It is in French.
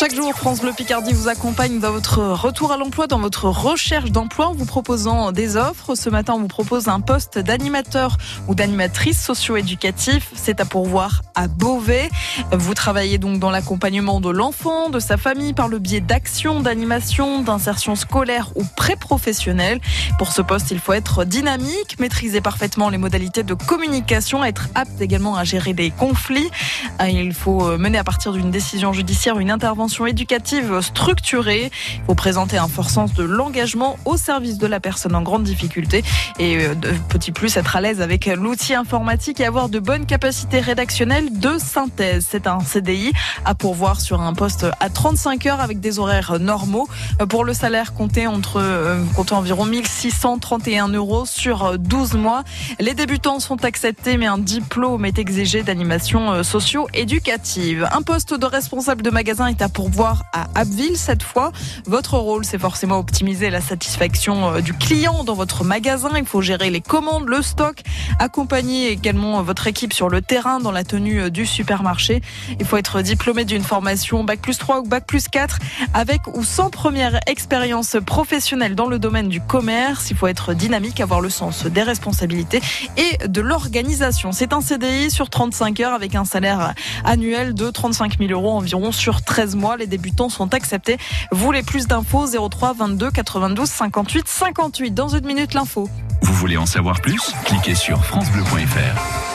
Chaque jour, France Bleu Picardie vous accompagne dans votre retour à l'emploi, dans votre recherche d'emploi en vous proposant des offres. Ce matin, on vous propose un poste d'animateur ou d'animatrice socio-éducatif. C'est à pourvoir à Beauvais. Vous travaillez donc dans l'accompagnement de l'enfant, de sa famille par le biais d'actions, d'animation, d'insertion scolaire ou pré-professionnelle. Pour ce poste, il faut être dynamique, maîtriser parfaitement les modalités de communication, être apte également à gérer des conflits. Il faut mener à partir d'une décision judiciaire une intervention éducative structurée. Il faut présenter un fort sens de l'engagement au service de la personne en grande difficulté et petit plus être à l'aise avec l'outil informatique et avoir de bonnes capacités rédactionnelles de synthèse. C'est un CDI à pourvoir sur un poste à 35 heures avec des horaires normaux. Pour le salaire compté entre compté environ 1631 euros sur 12 mois. Les débutants sont acceptés mais un diplôme est exigé d'animation socio-éducative. Un poste de responsable de magasin est à pourvoir à Abbeville cette fois. Votre rôle, c'est forcément optimiser la satisfaction du client dans votre magasin. Il faut gérer les commandes, le stock, accompagner également votre équipe sur le terrain dans la tenue du supermarché. Il faut être diplômé d'une formation Bac plus 3 ou Bac plus 4 avec ou sans première expérience professionnelle dans le domaine du commerce. Il faut être dynamique, avoir le sens des responsabilités et de l'organisation. C'est un CDI sur 35 heures avec un salaire annuel de 35 000 euros environ sur 13 Les débutants sont acceptés. Vous voulez plus d'infos 03 22 92 58 58. Dans une minute, l'info. Vous voulez en savoir plus? Cliquez sur francebleu.fr.